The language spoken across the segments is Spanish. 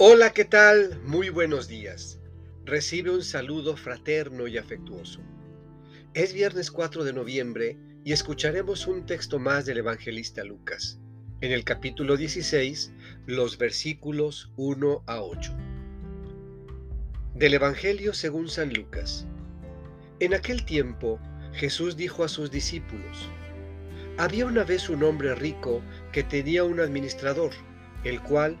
Hola, ¿qué tal? Muy buenos días. Recibe un saludo fraterno y afectuoso. Es viernes 4 de noviembre y escucharemos un texto más del evangelista Lucas, en el capítulo 16, los versículos 1 a 8. Del Evangelio según San Lucas. En aquel tiempo, Jesús dijo a sus discípulos, Había una vez un hombre rico que tenía un administrador, el cual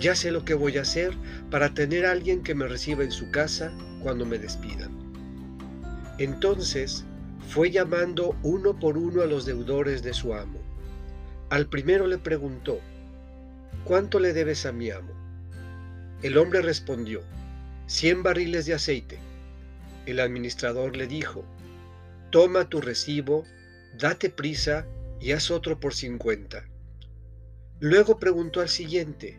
Ya sé lo que voy a hacer para tener a alguien que me reciba en su casa cuando me despidan. Entonces fue llamando uno por uno a los deudores de su amo. Al primero le preguntó, ¿cuánto le debes a mi amo? El hombre respondió, cien barriles de aceite. El administrador le dijo, toma tu recibo, date prisa y haz otro por cincuenta. Luego preguntó al siguiente,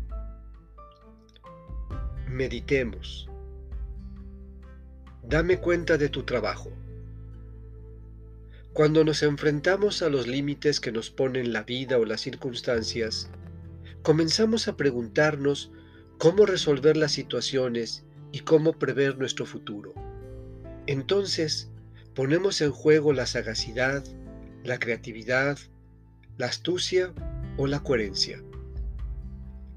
Meditemos. Dame cuenta de tu trabajo. Cuando nos enfrentamos a los límites que nos ponen la vida o las circunstancias, comenzamos a preguntarnos cómo resolver las situaciones y cómo prever nuestro futuro. Entonces, ponemos en juego la sagacidad, la creatividad, la astucia o la coherencia.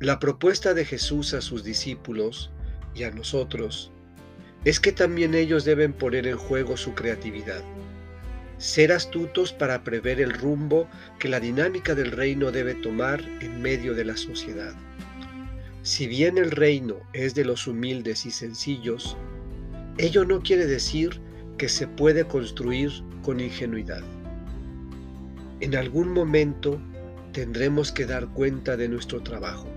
La propuesta de Jesús a sus discípulos y a nosotros es que también ellos deben poner en juego su creatividad, ser astutos para prever el rumbo que la dinámica del reino debe tomar en medio de la sociedad. Si bien el reino es de los humildes y sencillos, ello no quiere decir que se puede construir con ingenuidad. En algún momento tendremos que dar cuenta de nuestro trabajo